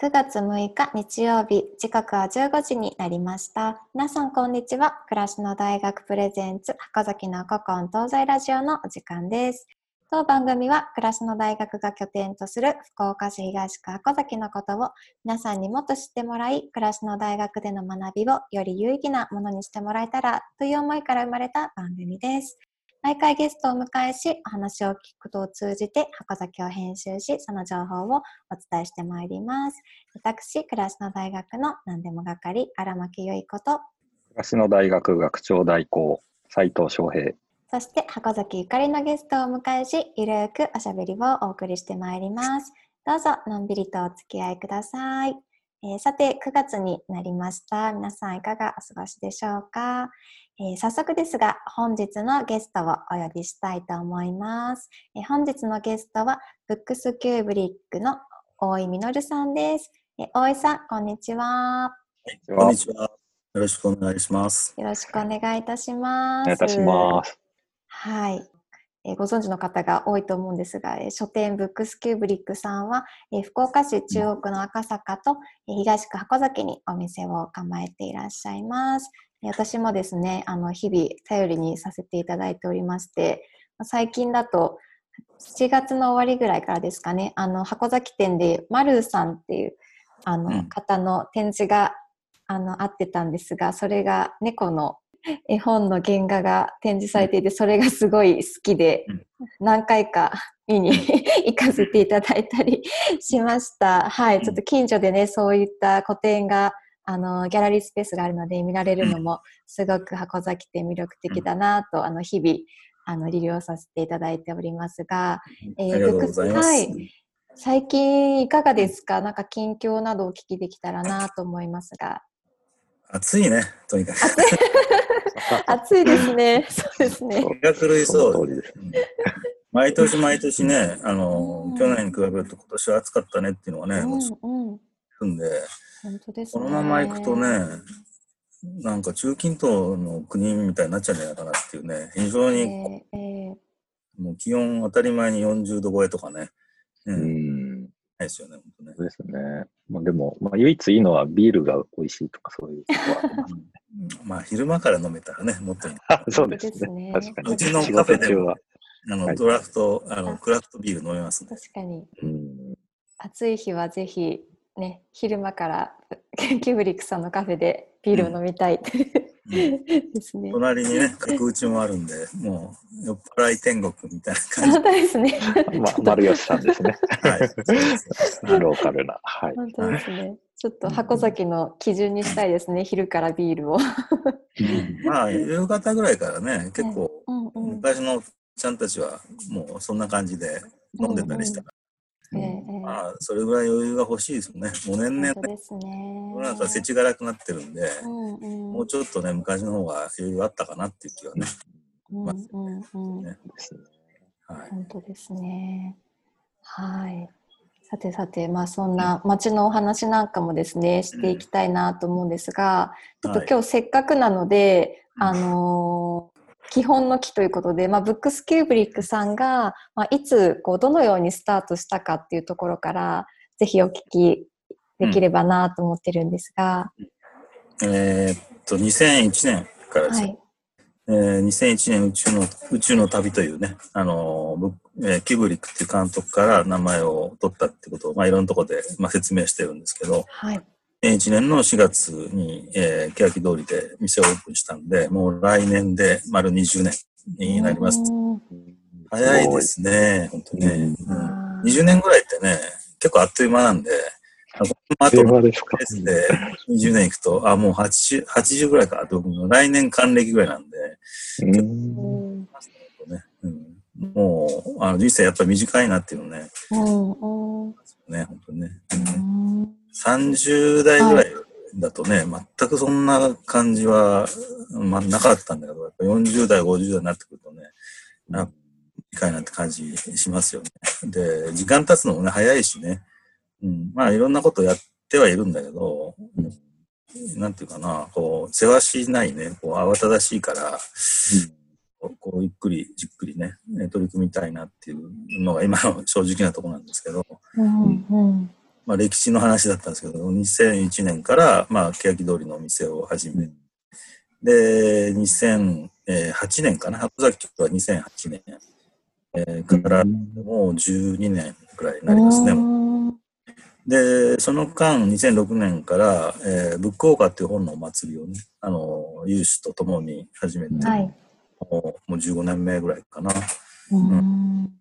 9月6日日曜日、時刻は15時になりました。皆さんこんにちは。暮らしの大学プレゼンツ、箱崎の古今東西ラジオのお時間です。当番組は暮らしの大学が拠点とする福岡市東区箱崎のことを皆さんにもっと知ってもらい、暮らしの大学での学びをより有意義なものにしてもらえたらという思いから生まれた番組です。毎回ゲストを迎えし、お話を聞くことを通じて、箱崎を編集し、その情報をお伝えしてまいります。私、暮らしの大学の何でも係、荒牧由衣子と、暮らしの大学学長代行、斉藤翔平。そして、箱崎ゆかりのゲストをお迎えし、ゆるくおしゃべりをお送りしてまいります。どうぞ、のんびりとお付き合いください。えー、さて、9月になりました。皆さんいかがお過ごしでしょうか、えー、早速ですが、本日のゲストをお呼びしたいと思います。えー、本日のゲストは、ブックスキューブリックの大井実さんです。えー、大井さん、こんにちは。こんにちは。よろしくお願いします。よろしくお願いいたします。お願いいたします。はい。えご存知の方が多いと思うんですが、え書店ブックスキューブリックさんは、え福岡市中央区の赤坂と、え東区箱崎にお店を構えていらっしゃいます。私もですね、あの日々頼りにさせていただいておりまして、最近だと7月の終わりぐらいからですかね、あの箱崎店でマルーさんっていうあの方の展示があのあってたんですが、それが猫の 絵本の原画が展示されていて、それがすごい好きで、何回か見に 行かせていただいたり しました。はい、ちょっと近所でね、そういった個展が、あの、ギャラリースペースがあるので見られるのも、すごく箱崎って魅力的だなと、あの、日々、あの、利用させていただいておりますが、えー、はい。最近いかがですか？なんか近況などお聞きできたらなと思いますが。暑いね、とにかく。暑いですね。そうですね。気が狂いそう。毎年毎年ね、あの、去年に比べると今年は暑かったねっていうのはね、うんうん、んで、本当です、ね、このままいくとね、なんか中近東の国みたいになっちゃうんじゃないかなっていうね、非常に、えーえー、もう気温当たり前に40度超えとかね、うん、ないですよね、本当ね。そうですね。まあ、でも、まあ、唯一いいのはビールが美味しいとかそういうとこはありますね。まあ、昼間から飲めたらね、もっといい。そうですね。確かに。うちのカフェでは、あの、ドラフト、あの、クラフトビール飲めますね。確かに。暑い日はぜひ、ね、昼間からキューブリックさんのカフェでビールを飲みたい、うん、ですね。隣にね、角打ちもあるんで、もう酔っ払い天国みたいな感じ。本当ですね。まあ、丸吉さんですね。はい。ローカルな。はい。本当ですね。ちょっと箱崎の基準にしたいですね、昼からビールを。まあ、夕方ぐらいからね、結構、昔のちゃんたちはもうそんな感じで飲んでたりしたから。まあ、それぐらい余裕が欲しいですよね。もう年々、ね、世の中世知辛くなってるんで、うんうん、もうちょっとね、昔の方が余裕あったかなっていう気はね。うんうんうん、ね。はい、本当ですね。はい。さてさて、まあそんな街のお話なんかもですね、していきたいなと思うんですが、ちょっと今日せっかくなので、はい、あのー、基本の木ということで、まあ、ブックスキューブリックさんが、まあ、いつこうどのようにスタートしたかっていうところからぜひお聞きできればなと思ってるんですが。うん、えー、っと2001年からですね、はい。えー、2001年宇宙の宇宙の旅というね、あのー、えー、キュブリックっていう監督から名前を取ったってことを、まあ、いろんなところで、まあ、説明してるんですけど、はい、1年の4月に、えー、欅通りで店をオープンしたんで、もう来年で丸20年になります。早いですね、本当にね、うん。20年ぐらいってね、結構あっという間なんで、あとのですで20年いくと、あ、もう 80, 80ぐらいか、来年還暦ぐらいなんで、うん。ね。うん、もうあの人生やっぱり短いなっていうのね、うん、ね、本当にね、うん。30代ぐらいだとね、全くそんな感じは、まあ、なかったんだけど、やっぱ40代、50代になってくるとね、短いなって感じしますよね。で、時間経つのもね、早いしね、うん、まあいろんなことやってはいるんだけど、うん、なんていうかな、こう、世話しないね、こう慌ただしいから、うん、こうゆっくりじっくりね、取り組みたいなっていうのが今の正直なところなんですけど、うんうん、まあ、歴史の話だったんですけど、2001年から、まあ、欅通りのお店を始め、で、2008年かな、箱崎は2008年、えーからもう12年くらいになりますね。うんで、その間、2006年から、えーブックオーカーっていう本のお祭りをね、あの、有志と共に始めて、はい。もうもう15年目ぐらいかな。うんえー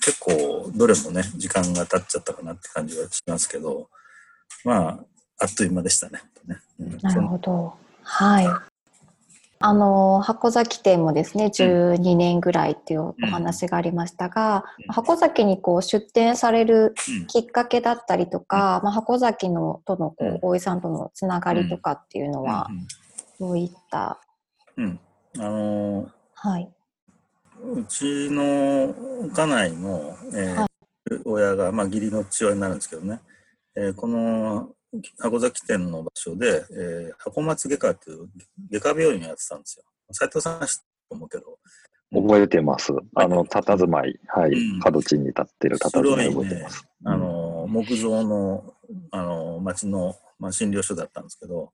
結構、どれもね、時間が経っちゃったかなって感じはしますけど、まあ、あっという間でしたね。ねうんなるほど。はい。あの、箱崎店もですね、12年ぐらいっていうお話がありましたが、うん箱崎にこう出店されるうんきっかけだったりとか、まあ、箱崎のとのこうんう大井さんとのつながりとかっていうのは、どういった、うん。うん。あのーはい。うちの家内の、えーは親が、まあ、義理の父親になるんですけどね、えーこの箱崎店の場所で、えー箱松外科っていう外科病院をやってたんですよ。斉藤さんは知ってると思うけど、覚えてます。あの、佇まい、はいうん。角地に立ってる佇まい覚えてます。あの、木造の、あの、町の、まあ、診療所だったんですけど、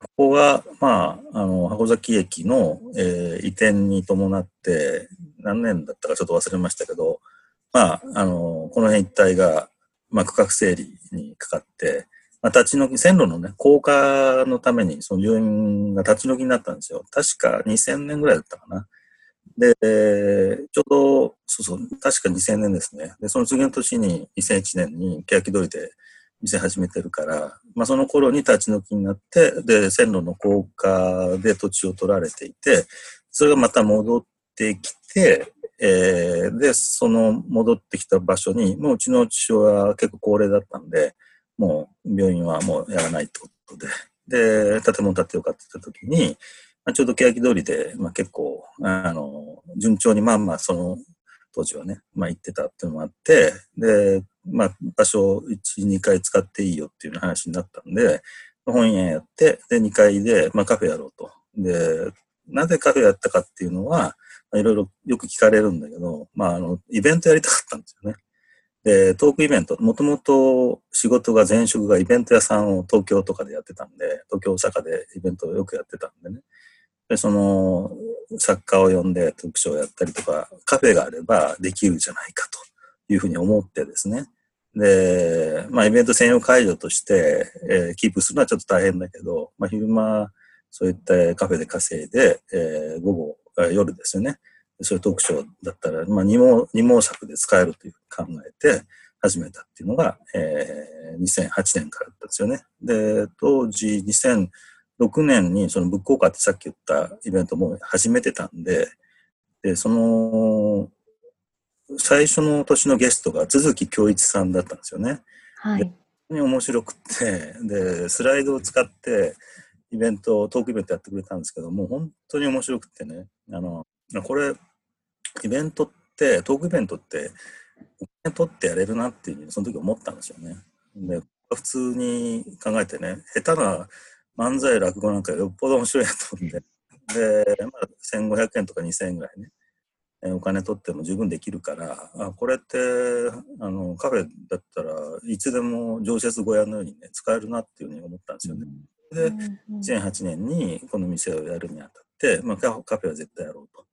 ここが、まあ、あの、箱崎駅の、えー移転に伴って、何年だったかちょっと忘れましたけど、まあ、あの、この辺一帯が、まあ、区画整理にかかって、まあ、立ち退き、線路のね、高架のために、その病院が立ち退きになったんですよ。確か2000年ぐらいだったかな。で、ちょうど、そうそう、確か2000年ですね。で、その次の年に、2001年に、欅通りで店始めてるから、まあ、その頃に立ち退きになって、で、線路の高架で土地を取られていて、それがまた戻ってきて、えーで、その戻ってきた場所に、もううちの父親は結構高齢だったんで、もう病院はもうやらないってことで、で、建物建てようかって言った時に、まあ、ちょうど欅通りで、まあ、結構、あの、順調にまあまあその当時はね、まあ行ってたっていうのもあって、で、まあ場所を1、2回使っていいよっていう話になったんで、本屋やって、で、2階で、まあカフェやろうと。で、なぜカフェやったかっていうのは、いろいろよく聞かれるんだけど、まああの、イベントやりたかったんですよね。で、トークイベント、もともと仕事が前職がイベント屋さんを東京とかでやってたんで、東京、大阪でイベントをよくやってたんでね。で、その、作家を呼んで特賞をやったりとか、カフェがあればできるじゃないかというふうに思ってですね。で、まあ、イベント専用会場として、えーキープするのはちょっと大変だけど、まあ、昼間、そういったカフェで稼いで、えー午後、夜ですよね。そういう特賞だったら、まあ、二毛、二毛作で使えるというふうに考えて始めたっていうのが、えー2008年からだったんですよね。で、当時2000 2006年にそのブックオーカーってさっき言ったイベントも始めてたんで、で、その、最初の年のゲストが都築恭一さんだったんですよね。はい。に面白くって、で、スライドを使って、イベント、トークイベントやってくれたんですけど、もう本当に面白くってね、あの、これ、イベントって、トークイベントって、お金取ってやれるなっていうその時思ったんですよね。で、普通に考えてね、下手な漫才、落語なんかよっぽど面白いなと思って、で、まあ、1500円とか2000円ぐらいね、えーお金取っても十分できるから、あこれってあのカフェだったらいつでも常設小屋のようにね使えるなっていうふうに思ったんですよね。で、うんうん2008年にこの店をやるにあたって、まあ、カフェカフェは絶対やろうと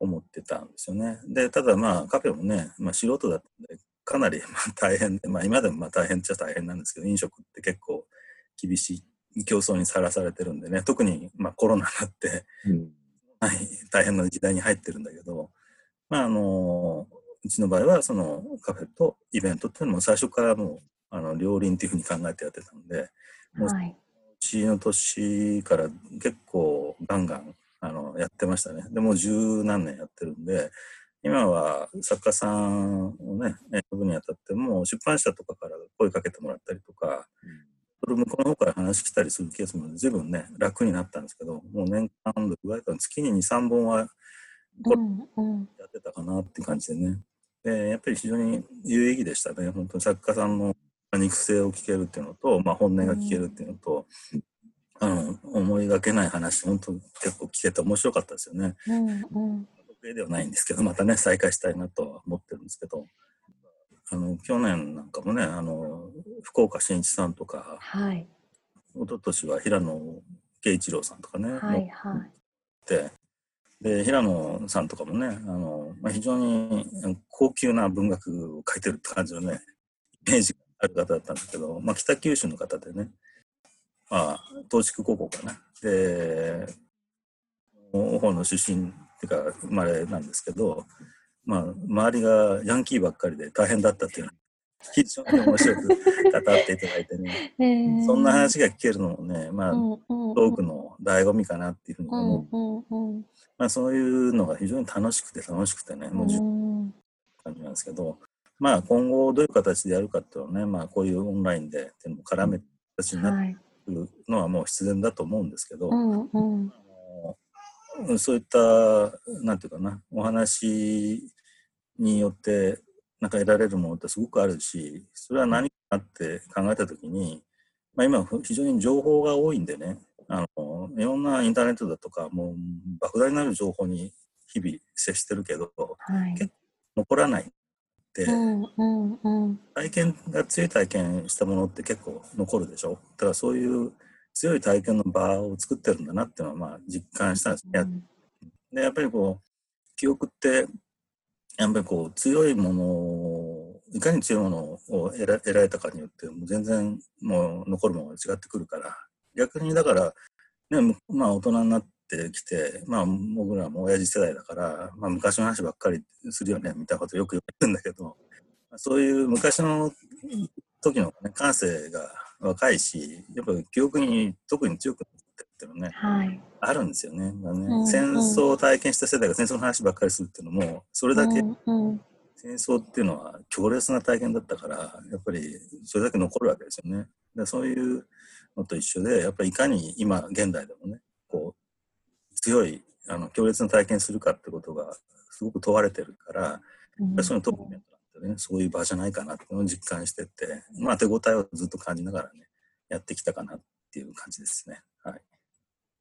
思ってたんですよね。で、ただまあカフェもね、まあ、素人だったんで、かなりまあ大変で、まあ今でもまあ大変っちゃ大変なんですけど、飲食って結構厳しい競争にさらされてるんでね、特にまあコロナになって、うんはい、大変な時代に入ってるんだけど、まああの、うちの場合はそのカフェとイベントっていうのも最初からもうあの両輪っていうふうに考えてやってたんで、もうはい。うちの年から結構ガンガンあのやってましたね。でもう十何年やってるんで、今は作家さんをね、え呼ぶにあたっても出版社とかから声かけてもらったりとか、それ向こうの方から話来たりするケースも随分ね、楽になったんですけど、もう年間どれぐらいかな月に2、3本はやってたかなって感じでね。で、やっぱり非常に有意義でしたね。本当に作家さんの肉声を聞けるっていうのと、まあ、本音が聞けるっていうのと、あの、思いがけない話、本当結構聞けて面白かったですよね。うんうん得意ではないんですけど、またね、再開したいなとは思ってるんですけど、あの去年なんかもねあの福岡伸一さんとか、はい、一昨年は平野慶一郎さんとかね、はいはい、でで平野さんとかもねあの、まあ、非常に高級な文学を書いてるって感じのねイメージがある方だったんですけど、まあ、北九州の方でね、まあ、東筑高校かな。で大方の出身っていうか生まれなんですけど、まあ、周りがヤンキーばっかりで大変だったっていうの。非常に面白く語っていただいてね、え。ー、そんな話が聞けるのもね、まあ、うんうん、トークの醍醐味かなっていうふうに思う、うんうんうん、まあ、そういうのが非常に楽しくて楽しくてね、もう十分感じなんですけど、まあ、今後どういう形でやるかっていうのはね、まあ、こういうオンラインでっていうのも絡めた形になってくるのはもう必然だと思うんですけど、うん。うんそういったなんていうかなお話によってなんか得られるものってすごくあるしそれは何かって考えた時に、まあ、今非常に情報が多いんでねあのいろんなインターネットだとかもう莫大なる情報に日々接してるけど、はい、結構残らないって、うんうんうん、体験が強い体験したものって結構残るでしょ？だからそういう強い体験の場を作ってるんだなっていうのはまあ実感したんですね。うん、でやっぱりこう記憶ってやっぱりこう強いものをいかに強いものを得ら得られたかによってもう全然もう残るものが違ってくるから逆にだから、ね、まあ大人になってきてまあ僕らも親父世代だから、まあ、昔の話ばっかりするよねみたいなことよく言われるんだけどそういう昔の時の、ね、感性が若いしやっぱ記憶に特に強くっていうのね、はい、あるんですよね。ねうんうん、戦争を体験した世代が戦争の話ばっかりするっていうのもそれだけ、戦争っていうのは強烈な体験だったからやっぱりそれだけ残るわけですよね。でそういうのと一緒でやっぱりいかに今現代でもねこう強いあの強烈な体験するかってことがすごく問われてるから、うん、そのトップメントね、そういう場じゃないかなっていうのを実感してって、まあ、手応えをずっと感じながらね、やってきたかなっていう感じですね。はい、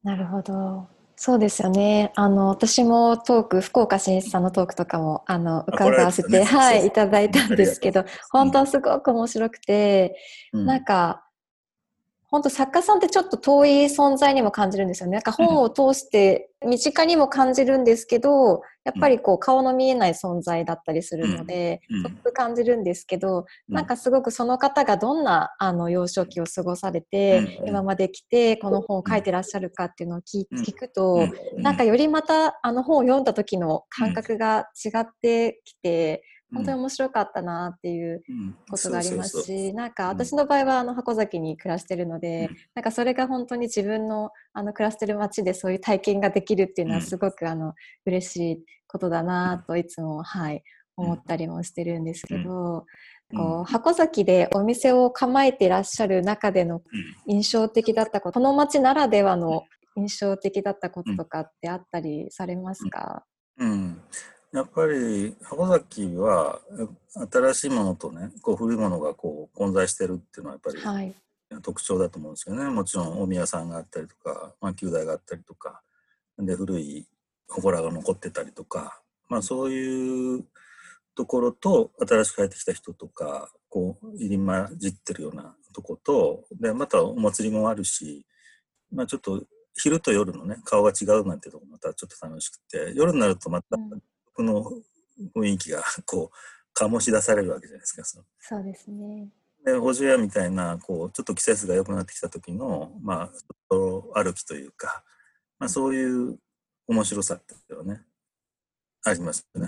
なるほど。そうですよね。あの、私もトーク、福岡新一さんのトークとかも、あの、伺わせて、ね、はい、いただいたんですけど、本当すごく面白くて、うん、なんか、本当作家さんってちょっと遠い存在にも感じるんですよね。なんか本を通して身近にも感じるんですけど、やっぱりこう顔の見えない存在だったりするので、すごく感じるんですけど、なんかすごくその方がどんなあの幼少期を過ごされて、今まで来てこの本を書いてらっしゃるかっていうのを聞くと、なんかよりまたあの本を読んだ時の感覚が違ってきて、本当に面白かったなっていうことがありますし、なんか私の場合はあの箱崎に暮らしてるので、うん、なんかそれが本当に自分のあの暮らしてる街でそういう体験ができるっていうのはすごくあの嬉しいことだなといつも、はい、思ったりもしてるんですけど、こう箱崎でお店を構えていらっしゃる中での印象的だったこと、この街ならではの印象的だったこととかってあったりされますか、うん、うんやっぱり箱崎は新しいものとねこう古いものがこう混在してるっていうのはやっぱり、はい、特徴だと思うんですよね。もちろん大宮さんがあったりとか、まあ、旧大があったりとかで古い祠が残ってたりとか、まあ、そういうところと新しく帰ってきた人とかこう入り混じってるようなとことでまたお祭りもあるし、まあ、ちょっと昼と夜のね顔が違うなんていうとこまたちょっと楽しくて夜になるとまたこの雰囲気が こう醸し出されるわけじゃないですか。そうですね。でおじやみたいなこうちょっと季節が良くなってきた時のまあ歩きというか、まあ、そういう面白さっていうのはねありますよね。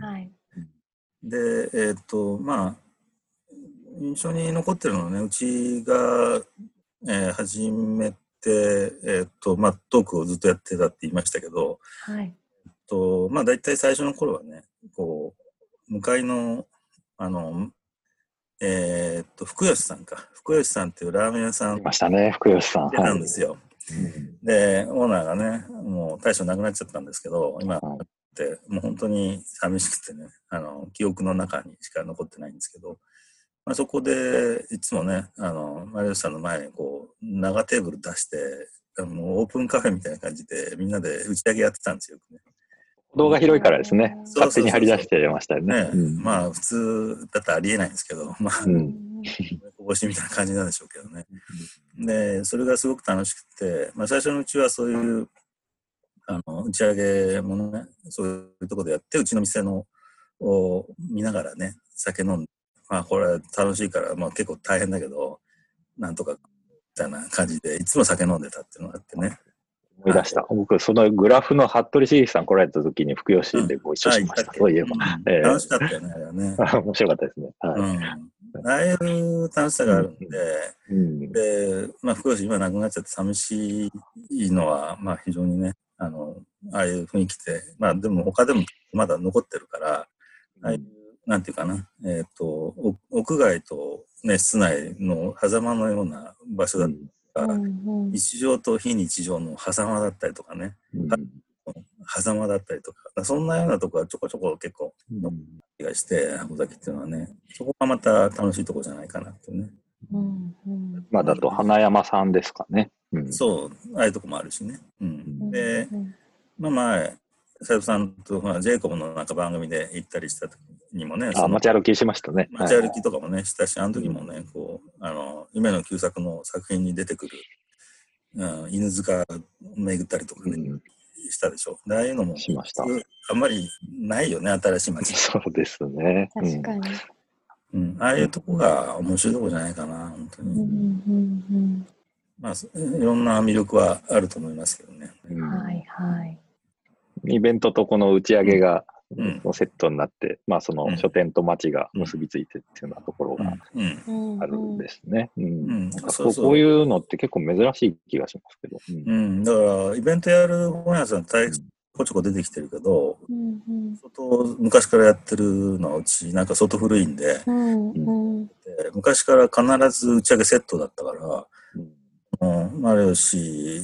はい、でえっ、ー、とまあ印象に残ってるのはねうちが、えー、初めて、えーとまあ、トークをずっとやってたって言いましたけど、はい、と、まあ大体最初の頃はね、こう、向かいの、あの、えー、っと、福吉さんか。福吉さんっていうラーメン屋さん。いましたね、福吉さん。なんですよ。はい、で、オーナーがね、もう大将亡くなっちゃったんですけど、今って、もう本当に寂しくてね、あの、記憶の中にしか残ってないんですけど、まあ、そこでいつもね、あの、マリオさんの前にこう、長テーブル出して、あのオープンカフェみたいな感じでみんなで打ち上げやってたんですよ、ね。動画広いからですね。勝手に張り出してましたよね。まあ普通だったらありえないんですけど、まあ、うんこぼしみたいな感じなんでしょうけどね。で、それがすごく楽しくて、まあ最初のうちはそういう、あの、打ち上げもね、そういうところでやって、うちの店の、を見ながらね、酒飲んで、まあこれ楽しいから、まあ結構大変だけど、なんとか、みたいな感じで、いつも酒飲んでたっていうのがあってね。思い出した。僕、そのグラフの服部茂樹さん来られた時に福吉でご一緒しました。そういえば。楽しかったよね、あれはね。面白かったですね。はいうん。ああいう楽しさがあるんで、うんで、まあ、福吉今亡くなっちゃって寂しいのは、まあ、非常にね、あの、ああいう雰囲気で、まあ、でも他でもまだ残ってるから、ああいう、なんていうかな、えっ、と、お屋外とね、室内の狭間のような場所だったら、日常と非日常の狭間だったりとかね、うん。狭間だったりとか、そんなようなとこはちょこちょこ結構の気がして、箱崎っていうのはね、そこがまた楽しいとこじゃないかなってね。まあ、だと花山さんですかね。うん。そう、ああいうとこもあるしね。うん。で、まあ前、斉藤さんと、まあ、ジェイコブのなんか番組で行ったりした時にもね、あ、その街歩きしましたね。街歩きとかもね、したし、あの時もね、こう、あの、夢の旧作の作品に出てくる、うん、犬塚を巡ったりとかね、うんしたでしょ。でああいうのも、しましたあんまりないよね、新しい街。そうですね。確かに。うん。ああいうとこが面白いとこじゃないかな、本当に。まあ、そいろんな魅力はあると思いますけどね。うんはいはい。イベントとこの打ち上げが、うん。こうセットになって、まあそのうん。書店と街が結びついてっていうようなところがうん。あるんですね。こういうのって結構珍しい気がしますけど。うん。うん。だから、イベントやる本屋さん、大こちょこ出てきてるけど、外、昔からやってるのはうち、なんか外古いんで、で昔から必ず打ち上げセットだったから、うん。うん、丸吉、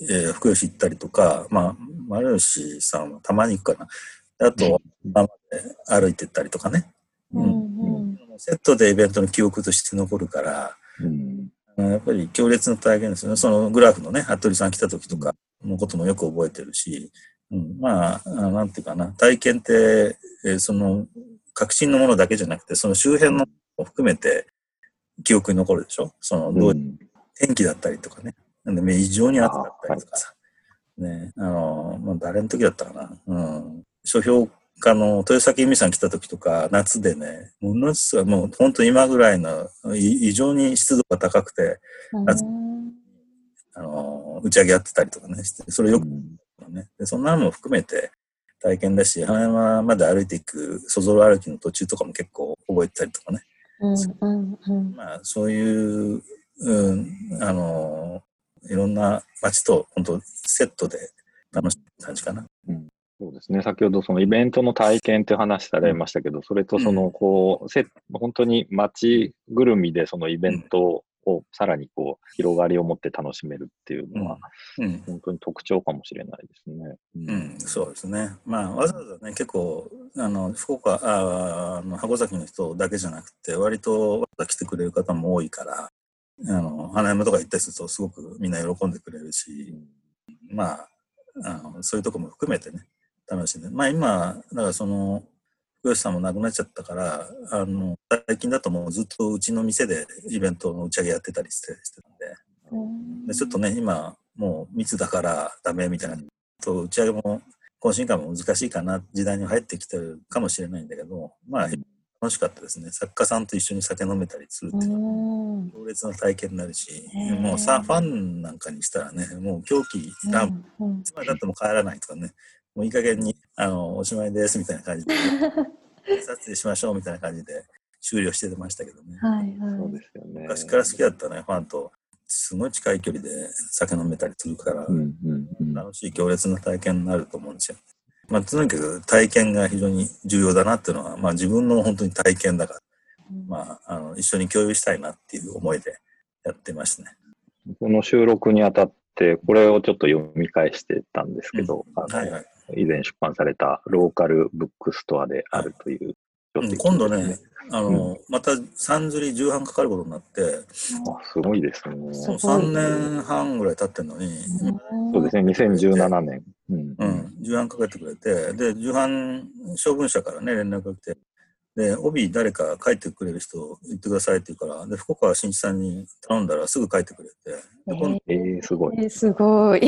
えー福吉行ったりとか、まあ、丸吉さんはたまに行くかな。あと、生で歩いてったりとかね。うん。セットでイベントの記憶として残るから、うんうんやっぱり強烈な体験ですよね。そのグラフのね、服部さん来た時とかのこともよく覚えてるし、うん、まあ、あなんていうかな、体験って、えーその、確信のものだけじゃなくて、その周辺のものも含めて記憶に残るでしょ？その、どううん天気だったりとかね。なんで、異常に暑かったりとかさ。ね、あの、まあ、誰の時だったかな？うん。書評家の豊崎由美さん来た時とか、夏でね、ものすごい、もう本当今ぐらいの、い異常に湿度が高くて、あの、打ち上げやってたりとかねして、それよくね。で、そんなのも含めて体験だし、花山まで歩いていく、そぞろ歩きの途中とかも結構覚えてたりとかね。まあ、そういう、うん、あの、いろんな街と本当セットで楽しい感じかな。そうですね。先ほどそのイベントの体験って話されましたけど、それとそのこう、せ本当に街ぐるみでそのイベントをさらにこう、広がりを持って楽しめるっていうのは、うん。本当に特徴かもしれないですね。うん、そうですね。まあ、わざわざね、結構、あの、福岡、ああの、箱崎の人だけじゃなくて、割と来てくれる方も多いから、あの、花山とか行ったりすると、すごくみんな喜んでくれるし、まあ、あのそういうとこも含めてね、楽しんで。まあ今、だからその、福吉さんも亡くなっちゃったから、あの、最近だともうずっとうちの店でイベントの打ち上げやってたりしてしてたんで、でちょっとね、今、もう密だからダメみたいな、と打ち上げも、懇親会も難しいかな、時代に入ってきてるかもしれないんだけど、まあ、楽しかったですね。作家さんと一緒に酒飲めたりするっていうのは、強烈な体験になるし、もうさ、ファンなんかにしたらね、もう狂気乱舞、いつまでだっても帰らないとかね、もういい加減に、あの、おしまいですみたいな感じで、撮影しましょうみたいな感じで終了してましたけどね。はいそうはい。ですよね。昔から好きだったね、ファンと、すごい近い距離で酒飲めたりするから、うんうんうん楽しい強烈な体験になると思うんですよ。まあ、とにかく体験が非常に重要だなっていうのは、まあ自分の本当に体験だから、まあ、あの、一緒に共有したいなっていう思いでやってましたね。この収録にあたって、これをちょっと読み返してたんですけど、あのはいはい。以前出版されたローカルブックストアであるといううん。今度ね、あの、また3釣り重版かかることになって、あすごいですね。もうすごい3年半ぐらい経ってるのに、そうですね、2017年。うん。うん。重版かけてくれて、で、重版処分者からね、連絡が来て、で、帯誰か書いてくれる人言ってくださいって言うから、で、福川新一さんに頼んだらすぐ書いてくれて、で今度えー、すごい。えーすごい。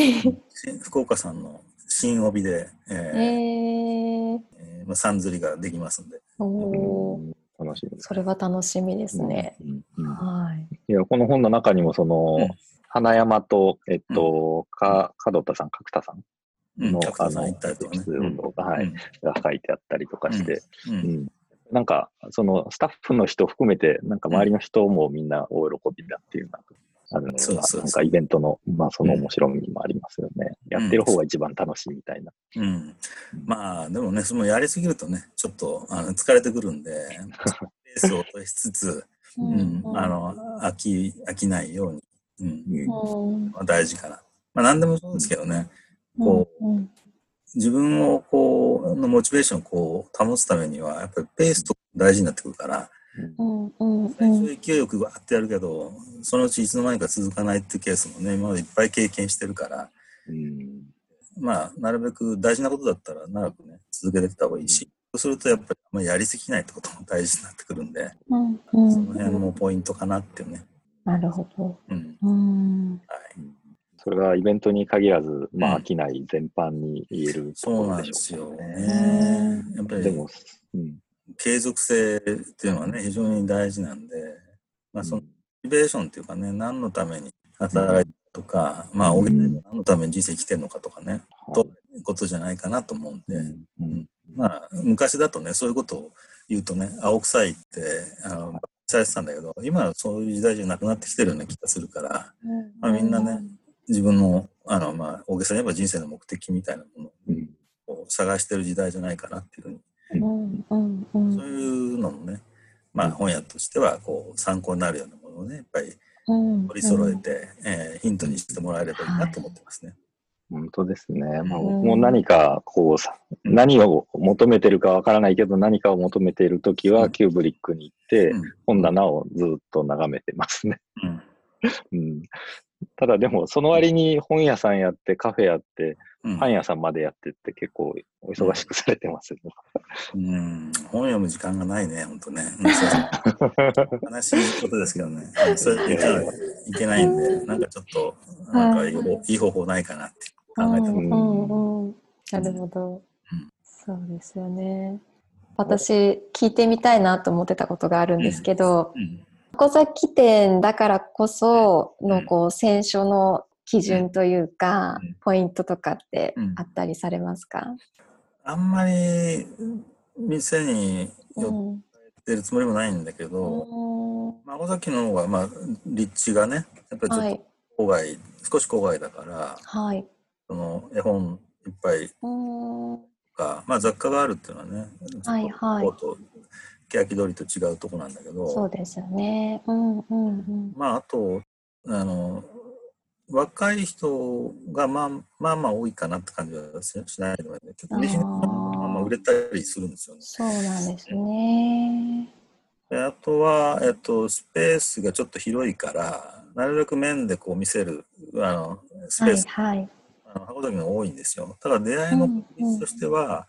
福岡さんの新帯で、えーえー、えーまあ、さんずりができますんで。おーうん楽し。それは楽しみですね。うんうんはい。いや、この本の中にも、その、うん花山と、えっと、か、門田さん、角田さんうん、の、角田さんあの、エピ。ソードが、はい、が書いてあったりとかして、うんうんうんなんか、そのスタッフの人含めて、なんか周りの人もみんな大喜びだっていうのがあるのが、そうそうそう。なんかイベントの、まあその面白みもありますよね。やってる方が一番楽しいみたいな。うん、まあでもね、そのやりすぎるとね、ちょっとあの疲れてくるんで、ペースを落としつつ、うん。あの飽き飽きないように、うん。うん。まあ、大事かな。まあ何でもそうですけどね、こうん。自分をこう、のモチベーションをこう保つためには、やっぱりペースとか大事になってくるから、うんうんう最ん初勢いよくわーってやるけど、そのうちいつの間にか続かないっていうケースもね、今までいっぱい経験してるから、うんまあ、なるべく大事なことだったら長くね、続けていった方がいいし、そうするとやっぱりあんまりやりすぎないってことも大事になってくるんで、うんうんその辺もポイントかなっていうね。なるほど。うん。うんはい。それはイベントに限らず、まあうん飽きない全般に言えるとそうなんころでしですよょうね。ね。やっぱりでも、うん。継続性っていうのはね、非常に大事なんで、まあ、そのモチベーションっていうかね、何のために働いてるとか、まあ、お何のために人生生きてるのかとかね、ということじゃないかなと思うんで、うんうんまあ、昔だとね、そういうことを言うとね、青臭いって、あの、されてたんだけど、今はそういう時代じゃなくなってきてるような気がするから、まあみんなね自分の、あの、まあ、大げさに言えば人生の目的みたいなものうん。を探してる時代じゃないかなっていうふうに、うんうんうんそういうのもね、まあ、本屋としては、こう、参考になるようなものをね、やっぱりうん取り揃えて、えーヒントにしてもらえればいいなと思ってますね。本当ですね。まあ、も何か、こうさ、何を求めてるかわからないけど、何かを求めているときは、うん。キューブリックに行って、うん。本棚をずっと眺めてますね。うん。うん、ただでも、その割に本屋さんやって、カフェやって、うんパン屋さんまでやってって結構お忙しくされてますよね。うん、本読む時間がないね、本当ね。悲しいことですけどね。うんそれ言ったらいけないんで、なんかちょっと、なんかいい方法いい方法ないかなって考えてます。うんうんうんなるほどうん。そうですよね。私、聞いてみたいなと思ってたことがあるんですけど、うん箱崎店だからこそのうん。こう選書の基準というか、うん。ポイントとかってうん。あったりされますか、あんまり店に寄うん。ってるつもりもないんだけど、うん。孫崎の方が、まあ、立地がね、やっぱりちょはい。っと郊外、少し郊外だから、はい。その絵本いっぱいうん。か、まあ雑貨があるっていうのはね、はいはい。ちょっとこうと欅通りと違うとこなんだけど、そうですよね。うんうんうん。まああと、あの、若い人がまあまあまあ多いかなって感じはししないでもないけど、結構レジのあーまあまあ売れたりするんですよね。そうなんですね。であとは、えっと、スペースがちょっと広いから、なるべく面でこう見せるあのスペはいース、はい。あの箱崎が多いんですよ。ただ出会いの確率としては、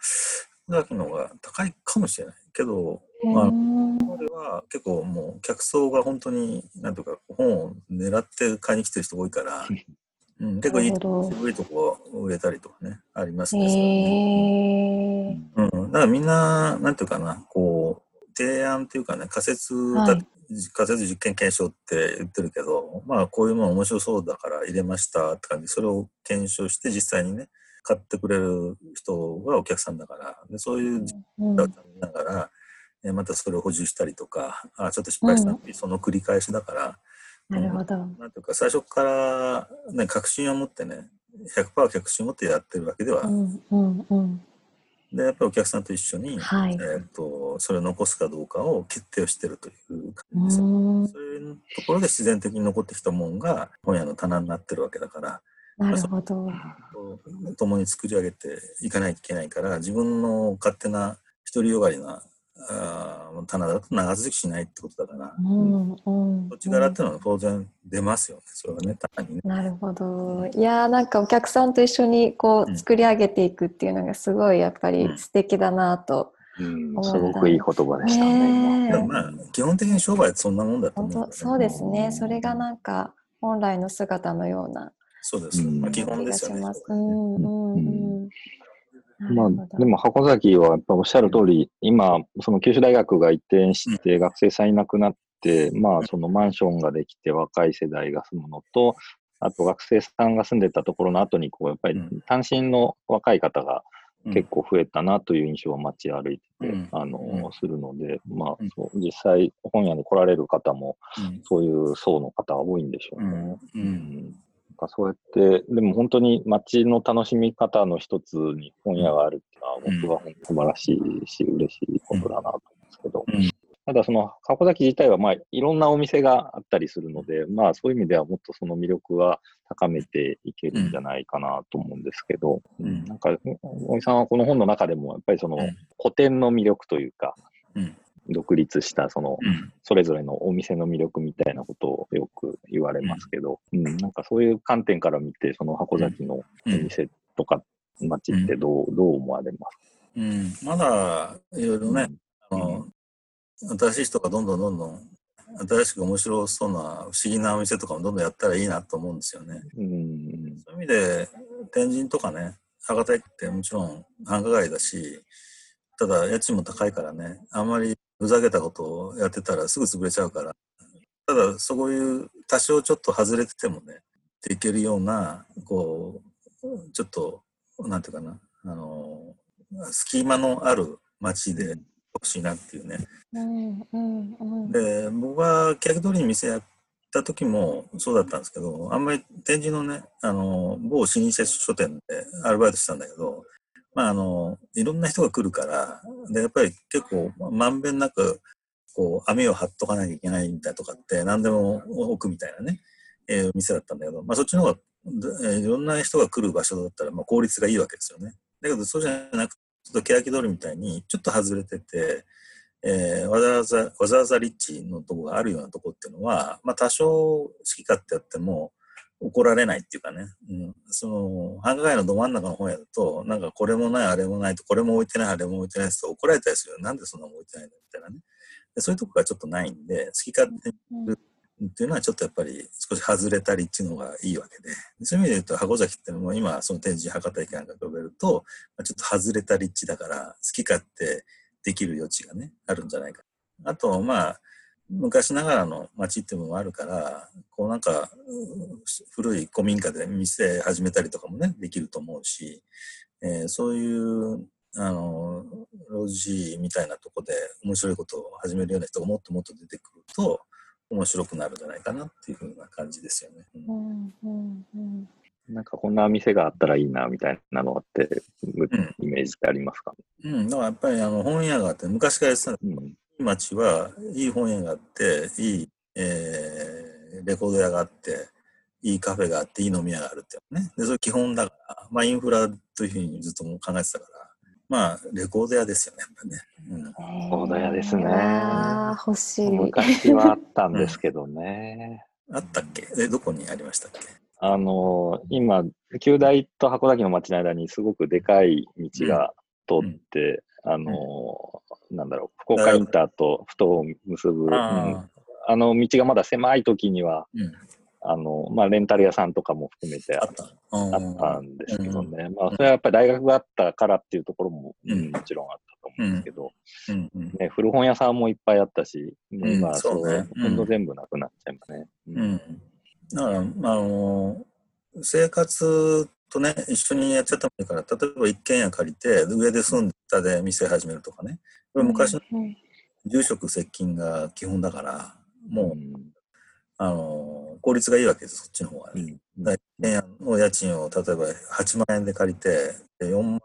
箱崎の方が高いかもしれないけど、まあうんこれは結構もう客層が本当に、なんとか本を狙って買いに来てる人多いから、うん、結構いい渋いとこ売れたりとかね、ありますへね。え。うん、だからみんな、なんていうかな、こう、提案っていうかね、仮説だ、はい。仮説実験検証って言ってるけど、まあこういうもの面白そうだから入れましたって感じで、それを検証して実際にね、買ってくれる人がお客さんだから、でそういううん。だったりながら、えまたそれを補充したりとか、あちょっと失敗したのに、その繰り返しだから、なるほど。なんていうか、最初から、ね、確信を持ってね、100%確信を持ってやってるわけでは、うんうんうん。で、やっぱりお客さんと一緒に、はい。えっと、それを残すかどうかを決定をしてるというう感じですそういうところで自然的に残ってきたもんが本屋の棚になってるわけだから、なるほど。こう共に作り上げていかないといけないから、自分の勝手な独りよがりなあ棚だと長続きしないってことだから、うんうん、土地柄っていうのは当然出ますよね、それはね、棚にね。なるほど。いやーなんかお客さんと一緒にこううん作り上げていくっていうのがすごいやっぱり素敵だなと。うん、すごくいい言葉でしたね。ねえでもまあ、基本的に商売ってそんなもんだと思うね本当そうですね。それがなんか本来の姿のようなそうです。うんまあ、基本ですよね。します。うんうんうん。まあでも箱崎はやっぱおっしゃる通り、今、その九州大学が移転して学生さんいなくなって、まあ、そのマンションができて若い世代が住むのと、あと学生さんが住んでたところの後に、こう、やっぱりうん。単身の若い方がうん。結構増えたなという印象を街歩いてて、うん。あの、うん。するので、まあうん、そう実際本屋に来られる方も、うん。そういう層の方が多いんでしょうね。うんかそうやって、でも本当に街の楽しみ方の一つに本屋があるっていうのは、僕は本当に素晴らしいし、嬉しいことだなと思うんですけど、うん。ただその箱崎自体は、まあ、いろんなお店があったりするので、まあそういう意味ではもっとその魅力は高めていけるんじゃないかなと思うんですけど、うん。なんか、大井さんはこの本の中でも、やっぱりそのうん。古典の魅力というか、うん独立したそのうん。それぞれのお店の魅力みたいなことをよく言われますけど、うん。なんかそういう観点から見て、その箱崎のお店とか街ってどう,、どう思われます？うん、まだいろいろか、ね、あの新しい人がどんどんどんどん新しく面白そうな不思議なお店とかもどんどんやったらいいなと思うんですよね。うん。そういう意味で天神とかね博多駅ってもちろん繁華街だしただ家賃も高いからねあんまりふざけたことをやってたらすぐ潰れちゃうから。ただそういう多少ちょっと外れててもねできるようなこうちょっとなんていうかなあの隙間のある街でほしいなっていうね。うんうんうん。で僕が欅通りに店やった時もそうだったんですけどあんまり展示のねあの某老舗書店でアルバイトしたんだけどまああのいろんな人が来るからでやっぱり結構まんべんなくこう網を張っとかなきゃいけないみたいとかって何でも置くみたいなね、えー店だったんだけど、まあ、そっちの方が、いろんな人が来る場所だったら、まあ、効率がいいわけですよね。だけどそうじゃなくてちょっと欅通りみたいにちょっと外れてて、えーわざわざわざわざ立地のとこがあるようなとこっていうのは、まあ、多少好き勝手やっても怒られないっていうかね、うん、その繁華街のど真ん中の本屋だとなんかこれもないあれもないとこれも置いてないあれも置いてないと怒られたりするよ。なんでそんなの置いてないんだみたいなね。でそういうとこがちょっとないんで好き勝手うんっていうのはちょっとやっぱり少し外れた立地の方がいいわけで。そういう意味で言うと箱崎っていうのも今その天神博多駅なんかと比べると、まあ、ちょっと外れた立地だから好き勝手できる余地がねあるんじゃないか。あとまあ昔ながらの街っていうのもあるからこうなんかうん古い古民家で店始めたりとかもねできると思うし、えーそういうあの路地みたいなとこで面白いことを始めるような人がもっともっと出てくると面白くなるんじゃないかなっていうふうな感じですよね。ううんんうんうん。なんかこんな店があったらいいなみたいなのって、イメージってありますか、うん、だからやっぱりあの本屋があって昔から言ってたんですうんいい街はいい本屋があっていい、えーレコード屋があっていいカフェがあっていい飲み屋があるっていうのね。でそれ基本だから、まあ、インフラというふうにずっと考えてたからまあレコード屋ですよねやっぱね。うん。コード屋ですね。ああ、欲しい。昔はあったんですけどね。あったっけ？えどこにありましたっけ？あの今、旧大と箱崎の街の間にすごくでかい道が通って、あのなんだろう、福岡インターとふとを結ぶ、うん。ああの道がまだ狭い時には、ーうん。あの、まあ、レンタル屋さんとかも含めてああった。ああったんですけどね。まあ、それはやっぱり大学があったからっていうところも、もちろんあったと思うんですけど、ね、古本屋さんもいっぱいあったし、もうそそうねほんと全部なくなっちゃいますね。ううん、だから、まあ、あの生活とね一緒にやっちゃってもいいから例えば一軒家借りて上で住んで下で店始めるとかね。これ昔のうん住職接近が基本だからもう、ん。あの効率がいいわけですそっちの方がね。一軒家の家賃を例えば8万円で借りてで4万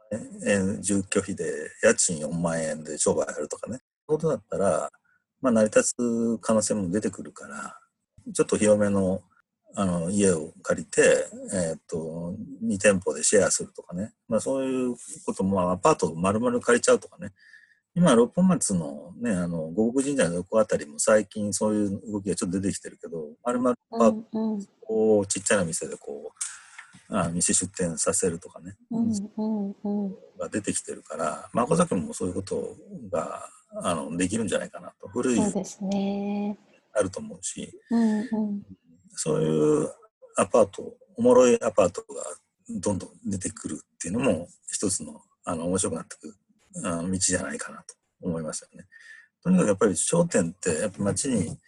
円住居費で家賃4万円で商売やるとかね。そういうことだったら、まあ、成り立つ可能性も出てくるからちょっと広めのあの家を借りて、えー、と2店舗でシェアするとかね、まあ、そういうことも、まあ、アパートを丸々借りちゃうとかね。今、六本松のね、あの、五国神社の横あたりも最近そういう動きがちょっと出てきてるけど、まるまるうんうんこう、ちっちゃな店でこう、あ店出店させるとかね、うんうんうんが出てきてるから、まあ、小崎もそういうことが、あの、できるんじゃないかなと。古いそうですね。あると思うし、うんうんそういうアパート、おもろいアパートがどんどん出てくるっていうのも、一つの、あの、面白くなってくるあの道じゃないかなと思いましたね。とにかくやっぱり商店って、やっぱ街に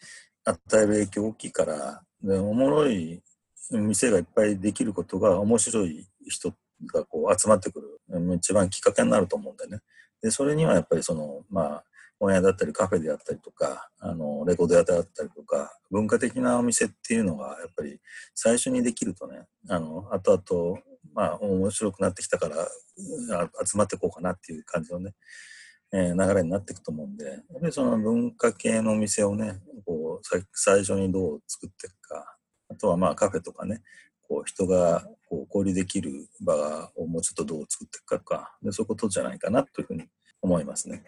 与える影響大きいから、で、おもろい店がいっぱいできることが面白い人がこう集まってくる、一番きっかけになると思うんだよね。で、それにはやっぱりその、まあ、本屋だったりカフェであったりとか、あの、レコード屋であったりとか、文化的なお店っていうのが、やっぱり最初にできるとね、あの、後々、まあ、面白くなってきたから、集まっていこうかなっていう感じのね、えー流れになっていくと思うんで、やっぱりその文化系のお店をね、こう、最初にどう作っていくか、あとはまあカフェとかね、こう人がこう交流できる場をもうちょっとどう作っていくかとか、でそういうことじゃないかなというふうに思いますね。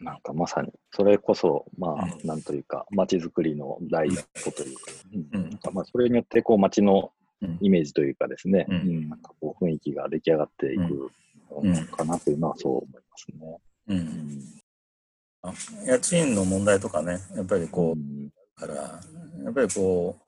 なんかまさに、それこそ、まあ、うん。なんというか、街づくりの第一歩というか、うん。うん。まあ、それによって、こう、街のうん。イメージというかですね、うん。うん。なんかこう、雰囲気が出来上がっていくのかなというのはそう思いますね。う、うん。家賃の問題とかね、やっぱりこうん。う、から、やっぱりこう、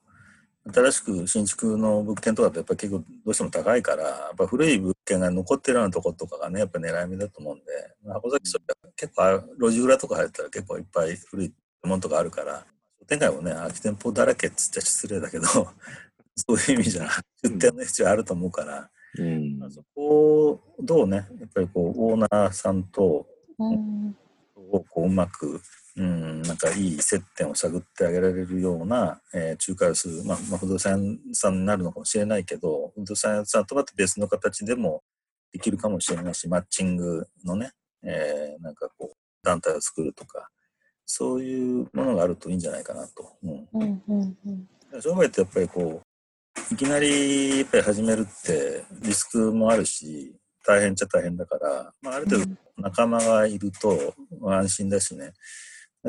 新しく新築の物件とかってやっぱり結構どうしても高いから、やっぱ古い物件が残ってるようなところとかがね、やっぱ狙い目だと思うんで、まあ箱崎それ結構路地裏とか入ったら結構いっぱい古いものとかあるから、商店街もね、空き店舗だらけっつって失礼だけど、そういう意味じゃ出店の必要あると思うから、うん。まあそこをどうね、やっぱりこう、オーナーさんと、うん。をこううまく、うん、なんかいい接点を探ってあげられるような、えー仲介をする、まあ、まあ、不動産屋さんになるのかもしれないけど、不動産屋さんとまた別の形でもできるかもしれないし、マッチングのね、えーなんかこう、団体を作るとか、そういうものがあるといいんじゃないかなと。うん。うんうんうん。商売ってやっぱりこう、いきなりやっぱり始めるってリスクもあるし、大変っちゃ大変だから、まあ、ある程度仲間がいると安心だしね、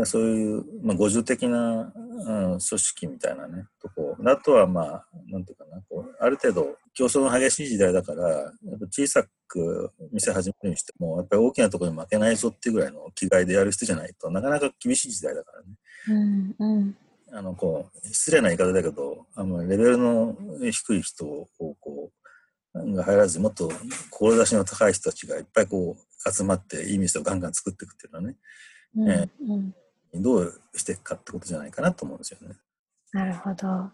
そういう、まあ、互助的な、うん、組織みたいなね、とこ。あとはまあ、なんていうかな、こうある程度競争が激しい時代だから、やっぱ小さく店始めるにしても、やっぱり大きなところに負けないぞっていうぐらいの気概でやる人じゃないとなかなか厳しい時代だからね。うんうんあの、こう、失礼な言い方だけど、あの、レベルの低い人を、こう、が入らず、もっと志の高い人たちがいっぱいこう、集まって、いい店をガンガン作っていくっていうのはね、うんえうんどうしていくかってことじゃないかなと思うんですよね。なるほど。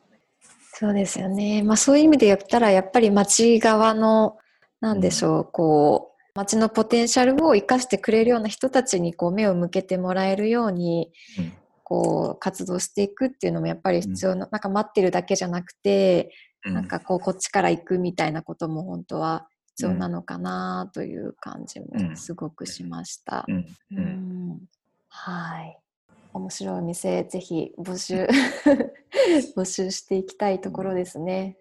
そうですよね。まあそういう意味で言ったら、やっぱり町側の、なんでしょう、こう、町のポテンシャルを生かしてくれるような人たちにこう目を向けてもらえるように、うんこう活動していくっていうのもやっぱり必要な、なんか待ってるだけじゃなくて、うんなんかこうこっちから行くみたいなことも本当は必要なのかなという感じもすごくしました。うん。ううん。んはい。面白いお店、ぜひ募集、募集していきたいところですね。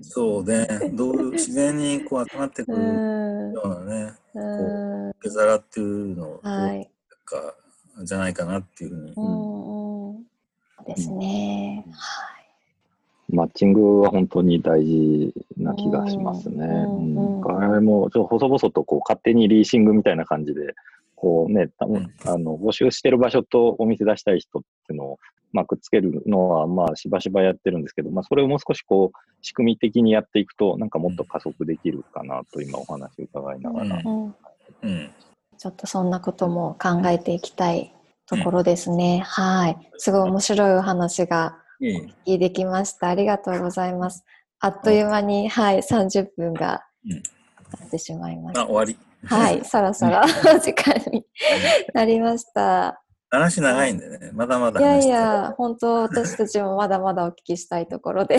そうね、どう自然にこう集まってくうるん。ようなね、うん。受け皿っていうのを、はい。か、じゃないかなっていうふうに。うんうん。ですね。はい。マッチングは本当に大事な気がしますね。うんうんうんあれもちょっと細々とこう勝手にリーシングみたいな感じで、こうね、あの募集してる場所とお店出したい人っていうのを、まあ、くっつけるのは、まあ、しばしばやってるんですけど、まあ、それをもう少しこう、仕組み的にやっていくと、なんかもっと加速できるかなと、今お話伺いながら。うん。うん。ちょっとそんなことも考えていきたいところですね。はい。すごい面白いお話が。お聞きできました。ありがとうございます。あっという間に、はい、30分がうん経ってしまいましあ、た。終わり。はい、そろそろお時間になりました。話長いんでね、まだまだいやいや、本当私たちもまだまだお聞きしたいところで。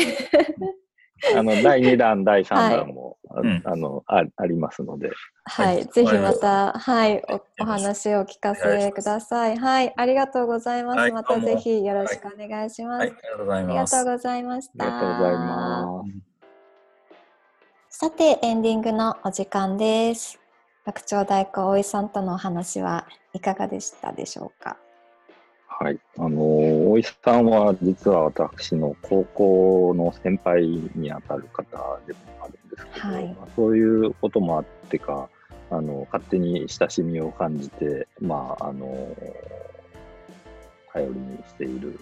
あの、第2弾、第3弾も、あうんあのあありますので、はい、はいぜひまた、はい、おお話を聞かせください。はい、ありがとうございます。はいまたぜひよろしくお願いします。はい、ありがとうございあります。がとうございました。ありがとうございます。さて、エンディングのお時間です。学長代行大井さんとのお話はいかがでしたでしょうか？はい。あの、大石さんは実は私の高校の先輩にあたる方でもあるんですけど、はい、そういうこともあってか、あの、勝手に親しみを感じて、まあ、あの、頼りにしている、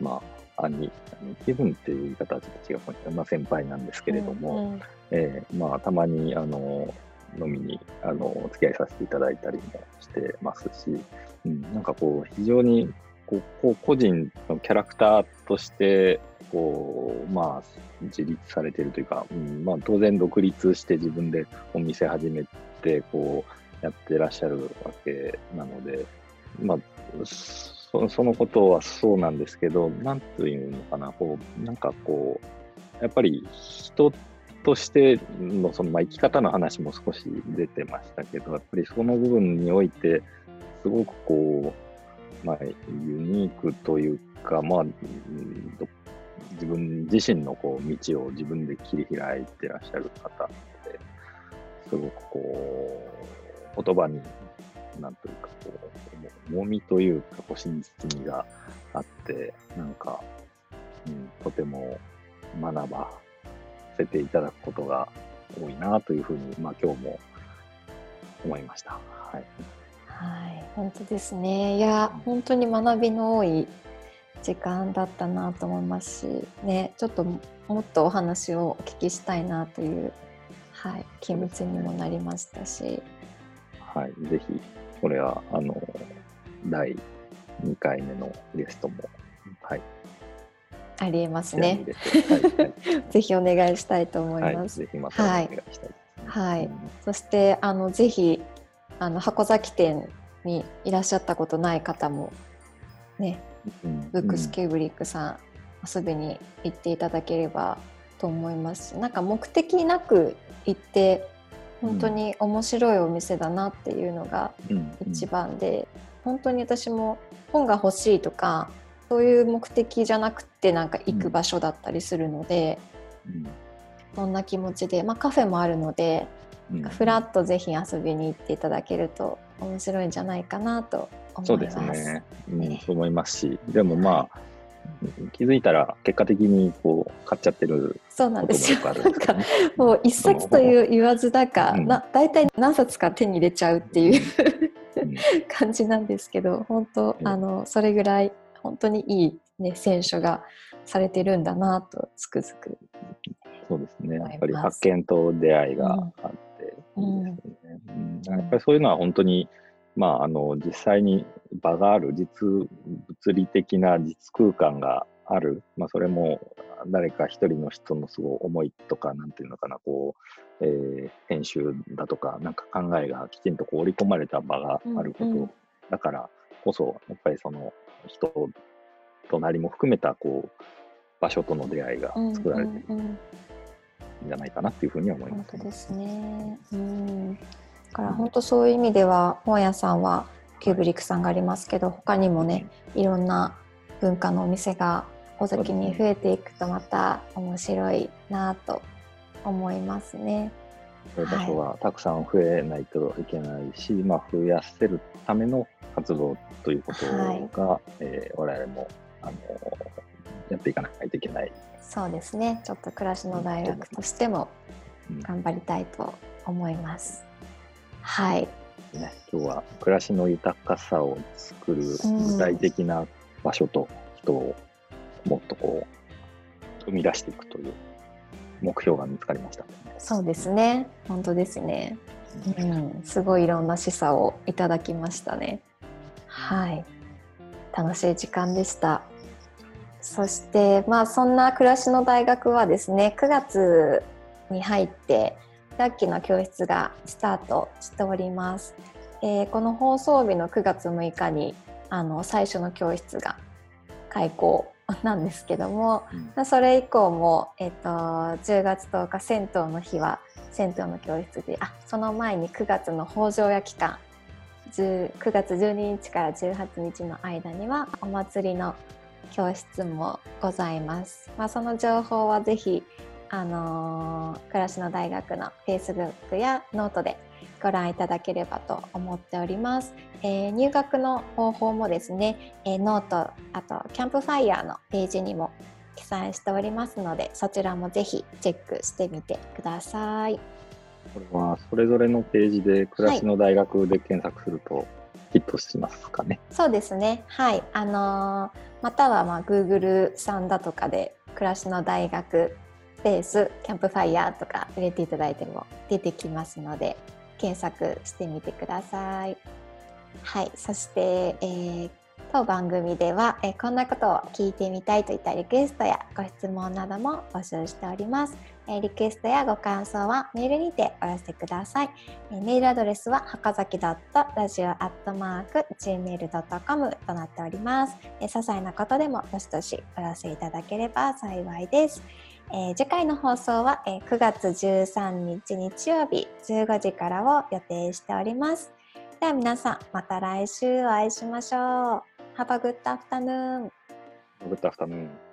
まあ、兄、兄貴分っていう言い方はちょっと違うかもしれない。まあ、先輩なんですけれども、うんうん、えー、まあ、たまに、あの、飲みにあのお付き合いさせていただいたりもしてますし、うん、なんかこう非常にこう個人のキャラクターとしてこう、まあ、自立されているというか、うんまあ、当然独立して自分でお店始めてこうやってらっしゃるわけなので、まあ、そそのことはそうなんですけど、なんというのかな、こうなんかこう、やっぱり人としてのその、まあ、生き方の話も少し出てましたけど、やっぱりその部分において、すごくこう、まあ、ユニークというか、まあ、自分自身のこう道を自分で切り開いてらっしゃる方で、すごくこう、言葉に、なんというか、こう、重みというか、こう真実味があって、なんか、うん、とても学ばせていただくことが多いなというふうに、まあ、今日も思いました。はい、はい、本当ですね。いや、本当に学びの多い時間だったなと思いますし、ね、ちょっともっとお話をお聞きしたいなという、はい、気持ちにもなりましたし。はい、ぜひ、これは、あの、第2回目のゲストも、はい、ありえますね。はい、ぜひお願いしたいと思います。はい、ぜひまたお願いしたいです、ね、はい。そしてあのぜひあの箱崎店にいらっしゃったことない方もね、うん、ブックスキューブリックさん、遊びに行っていただければと思います。なんか目的なく行って本当に面白いお店だなっていうのが一番で、本当に私も本が欲しいとかそういう目的じゃなくてなんか行く場所だったりするので、うん、そんな気持ちで、まあ、カフェもあるので、うん、フラッとぜひ遊びに行っていただけると面白いんじゃないかなと思います。そうですね、うん、そう思いますしでもまあ、気づいたら結果的にこう買っちゃってるそうなんですよ。なんかもう一冊という言わずだか、うん、な大体何冊か手に入れちゃうっていう 感じなんですけど本当あのそれぐらい本当にいい、ね、選手がされてるんだなとつくづく。そうですね。やっぱり発見と出会いがあってやっぱりそういうのは本当にまあ、あの実際に場がある実物理的な実空間がある、まあ、それも誰か一人の人のすごい思いとかなんていうのかなこう、えー、編集だとかなんか考えがきちんとこう織り込まれた場があること、だからこそやっぱりその人となりも含めたこう場所との出会いが作られているんじゃないかなっていうふうには思います、ね、本当ですね。うんだから本当そういう意味では本屋さんはキューブリックさんがありますけど他にもねいろんな文化のお店が尾崎に増えていくとまた面白いなと思いますね。そういう場所がたくさん増えないといけないし、はい、まあ、増やせるための活動ということが、はい、えー、我々もあのやっていかないといけない。そうですね。ちょっと暮らしの大学としても頑張りたいと思います。うん、はい。ね、今日は暮らしの豊かさを作る具体的な場所と人をもっとこう生み出していくという目標が見つかりました、そうですね。本当ですね。うん、すごいいろんな示唆をいただきましたね。はい。楽しい時間でした。そして、まあ、そんな暮らしの大学はですね、9月に入って楽器の教室がスタートしております。えー、この放送日の9月6日にあの最初の教室が開校なんですけども、うん、それ以降も、えーと、10月10日銭湯の日は銭湯の教室であその前に9月の北条屋期間9月12日から18日の間にはお祭りの教室もございます。まあ、その情報はぜひあのー、暮らしの大学の Facebook やノートでご覧いただければと思っております。えー、入学の方法もですね、えー、 note、あとキャンプファイヤーのページにも記載しておりますので、そちらもぜひチェックしてみてください。これはそれぞれのページで暮らしの大学で検索すると、ヒットしますかね。そうですね。はい。あのー、またはまあ Google さんだとかで暮らしの大学スペースキャンプファイヤーとか入れていただいても出てきますので検索してみてください。はい、そして、えー、当番組では、えー、こんなことを聞いてみたいといったリクエストやご質問なども募集しております。えー、リクエストやご感想はメールにてお寄せください。えー、メールアドレスははかざき .radio.gmail.com となっております。えー、些細なことでもどしどしお寄せいただければ幸いです。えー、次回の放送は、えー、9月13日日曜日15時からを予定しております。では皆さん、また来週お会いしましょう。Have a good afternoon. Good afternoon.